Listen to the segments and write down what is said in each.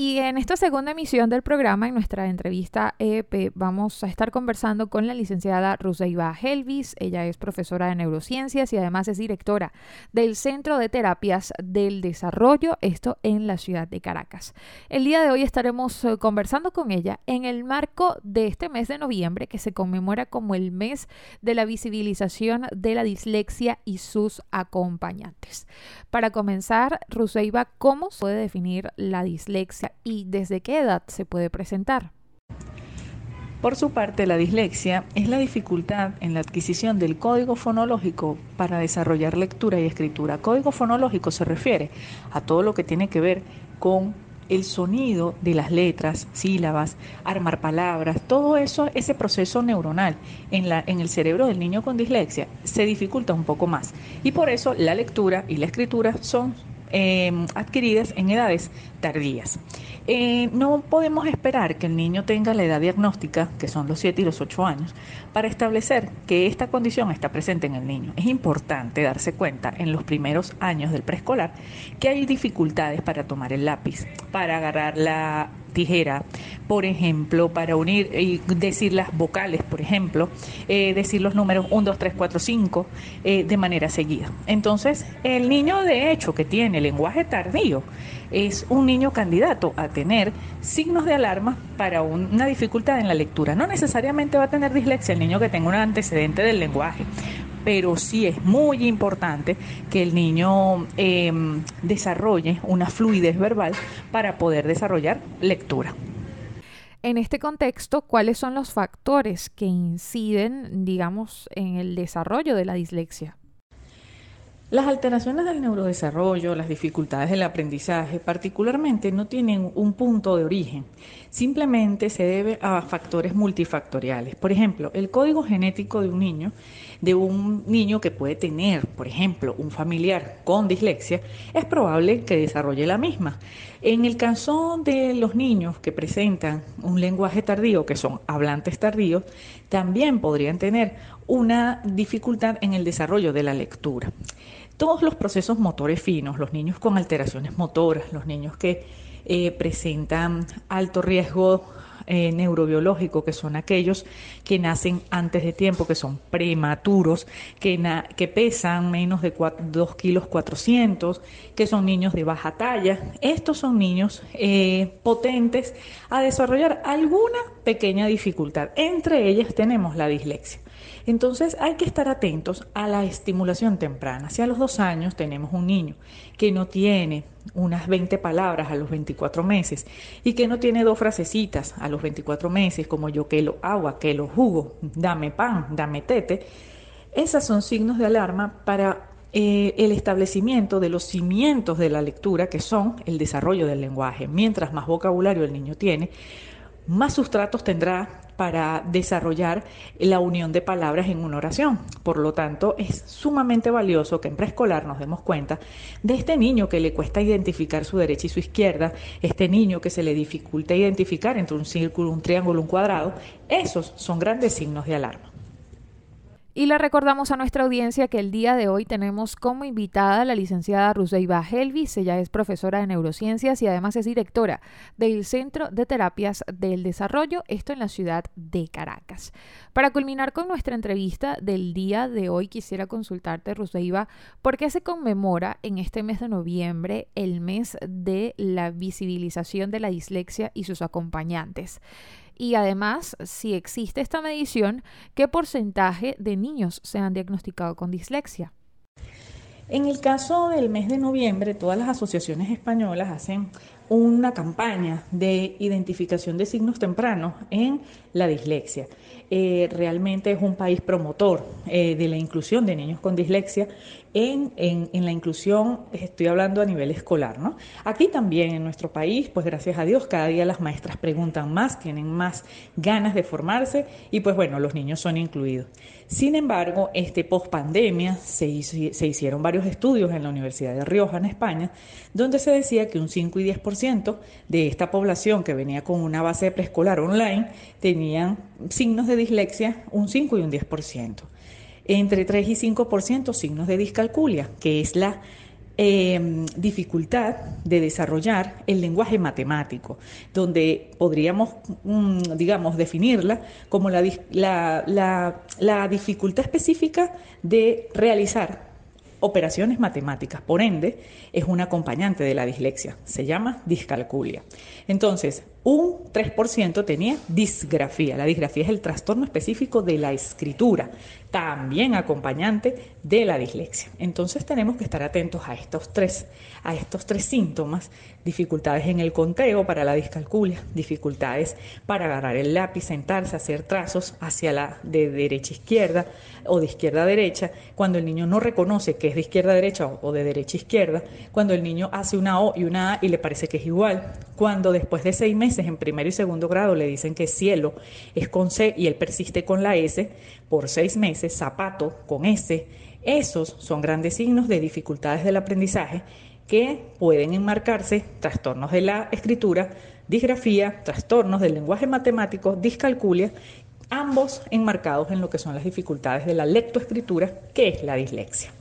Y en esta segunda emisión del programa, en nuestra entrevista EP, vamos a estar conversando con la licenciada Ruseiva Helvis. Ella es profesora de neurociencias y además es directora del Centro de Terapias del Desarrollo, esto en la ciudad de Caracas. El día de hoy estaremos eh, conversando con ella en el marco de este mes de noviembre que se conmemora como el mes de la visibilización de la dislexia y sus acompañantes. Para comenzar, Ruseiva, ¿cómo puede definir la dislexia? Y desde qué edad se puede presentar. Por su parte, la dislexia es la dificultad en la adquisición del código fonológico para desarrollar lectura y escritura. Código fonológico se refiere a todo lo que tiene que ver con el sonido de las letras, sílabas, armar palabras, todo eso, ese proceso neuronal en, el cerebro del niño con dislexia se dificulta un poco más. Y por eso la lectura y la escritura son Em, adquiridas en edades tardías. Eh, no podemos esperar que el niño tenga la edad diagnóstica, que son los 7 y los 8 años, para establecer que esta condición está presente en el niño. Es importante darse cuenta en los primeros años del preescolar que hay dificultades para tomar el lápiz, para agarrar la tijera, por ejemplo, para unir y decir las vocales, por ejemplo, eh, decir los números 1, 2, 3, 4, 5 de manera seguida. Entonces, el niño de hecho que tiene lenguaje tardío es un niño candidato a tener signos de alarma para una dificultad en la lectura. No necesariamente va a tener dislexia el niño que tenga un antecedente del lenguaje, pero sí es muy importante que el niño em, desarrolle una fluidez verbal para poder desarrollar lectura. En este contexto, ¿cuáles son los factores que inciden, digamos, en el desarrollo de la dislexia? Las alteraciones del neurodesarrollo, las dificultades del aprendizaje, particularmente, no tienen un punto de origen. Simplemente se debe a factores multifactoriales. Por ejemplo, el código genético de un niño, de un niño que puede tener, por ejemplo, un familiar con dislexia, es probable que desarrolle la misma. En el caso de los niños que presentan un lenguaje tardío, que son hablantes tardíos, también podrían tener una dificultad en el desarrollo de la lectura todos los procesos motores finos, los niños con alteraciones motoras, los niños que eh, presentan alto riesgo eh, neurobiológico, que son aquellos que nacen antes de tiempo, que son prematuros, que, pesan menos de 2 kilos 400, que son niños de baja talla. Estos son niños eh, potentes a desarrollar alguna pequeña dificultad. Entre ellas tenemos la dislexia. Entonces hay que estar atentos a la estimulación temprana. Si a los dos años tenemos un niño que no tiene unas 20 palabras a los 24 meses y que no tiene dos frasecitas a los 24 meses como yo que lo agua, que lo jugo, dame pan, dame tete, esas son signos de alarma para eh, el establecimiento de los cimientos de la lectura, que son el desarrollo del lenguaje. Mientras más vocabulario el niño tiene, más sustratos tendrá para desarrollar la unión de palabras en una oración. Por lo tanto, es sumamente valioso que en preescolar nos demos cuenta de este niño que le cuesta identificar su derecha y su izquierda, este niño que se le dificulta identificar entre un círculo, un triángulo, un cuadrado. Esos son grandes signos de alarma. Y le recordamos a nuestra audiencia que el día de hoy tenemos como invitada a la licenciada Ruseiva Helvis. Ella es profesora de neurociencias y además es directora del Centro de Terapias del Desarrollo, esto en la ciudad de Caracas. Para culminar con nuestra entrevista del día de hoy, quisiera consultarte, Ruseiva, por qué se conmemora en este mes de noviembre el mes de la visibilización de la dislexia y sus acompañantes. Y además, si existe esta medición, ¿qué porcentaje de niños se han diagnosticado con dislexia? En el caso del mes de noviembre, todas las asociaciones españolas hacen una campaña de identificación de signos tempranos en la dislexia. Eh, realmente es un país promotor eh, de la inclusión de niños con dislexia en, la inclusión, estoy hablando a nivel escolar, ¿no? Aquí también en nuestro país, pues gracias a Dios, cada día las maestras preguntan más, tienen más ganas de formarse y pues bueno, los niños son incluidos. Sin embargo, este post pandemia se, hicieron varios estudios en la Universidad de Rioja, en España, donde se decía que un 5 y 10% de esta población que venía con una base preescolar online tenían signos de dislexia, un 5 y un 10%. Entre 3 y 5% signos de discalculia, que es la Em, dificultad de desarrollar el lenguaje matemático, donde podríamos, mm, digamos, definirla como la, la dificultad específica de realizar operaciones matemáticas. Por ende, es un acompañante de la dislexia. Se llama discalculia. Entonces, un 3% tenía disgrafía. La disgrafía es el trastorno específico de la escritura, también acompañante de la dislexia. Entonces tenemos que estar atentos a estos tres, a estos tres síntomas, dificultades en el conteo para la discalculia, dificultades para agarrar el lápiz, sentarse, hacer trazos hacia la de derecha izquierda o de izquierda a derecha, cuando el niño no reconoce que es de izquierda derecha o de derecha izquierda, cuando el niño hace una O y una A y le parece que es igual, cuando después de seis meses en primero y segundo grado le dicen que cielo es con C y él persiste con la S por seis meses, zapato con S, esos son grandes signos de dificultades del aprendizaje que pueden enmarcarse trastornos de la escritura, disgrafía, trastornos del lenguaje matemático, discalculia, ambos enmarcados en lo que son las dificultades de la lectoescritura, que es la dislexia.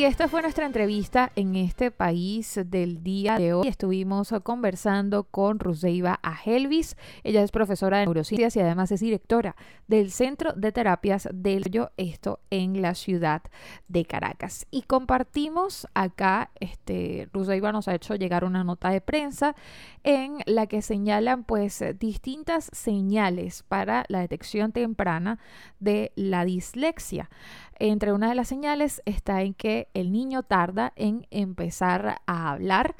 Y esta fue nuestra entrevista en este país del día de hoy. Estuvimos conversando con Ruseiva Ahelvis. Ella es profesora de neurociencias y además es directora del Centro de Terapias del Yo, esto en la ciudad de Caracas. Y compartimos acá, este, Ruseiva nos ha hecho llegar una nota de prensa en la que señalan pues distintas señales para la detección temprana de la dislexia. Entre una de las señales está en que el niño tarda en empezar a hablar,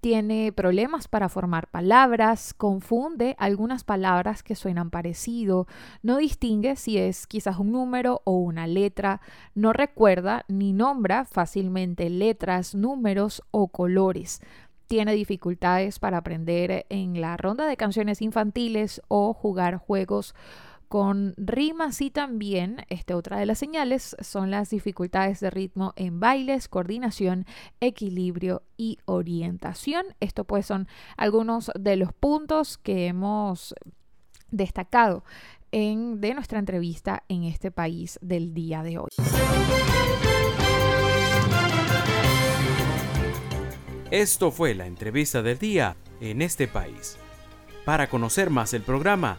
tiene problemas para formar palabras, confunde algunas palabras que suenan parecido, no distingue si es quizás un número o una letra, no recuerda ni nombra fácilmente letras, números o colores. Tiene dificultades para aprender en la ronda de canciones infantiles o jugar juegos con rimas y también, este, otra de las señales son las dificultades de ritmo en bailes, coordinación, equilibrio y orientación. Esto pues son algunos de los puntos que hemos destacado en, de nuestra entrevista en este país del día de hoy. Esto fue la entrevista del día en este país. Para conocer más el programa,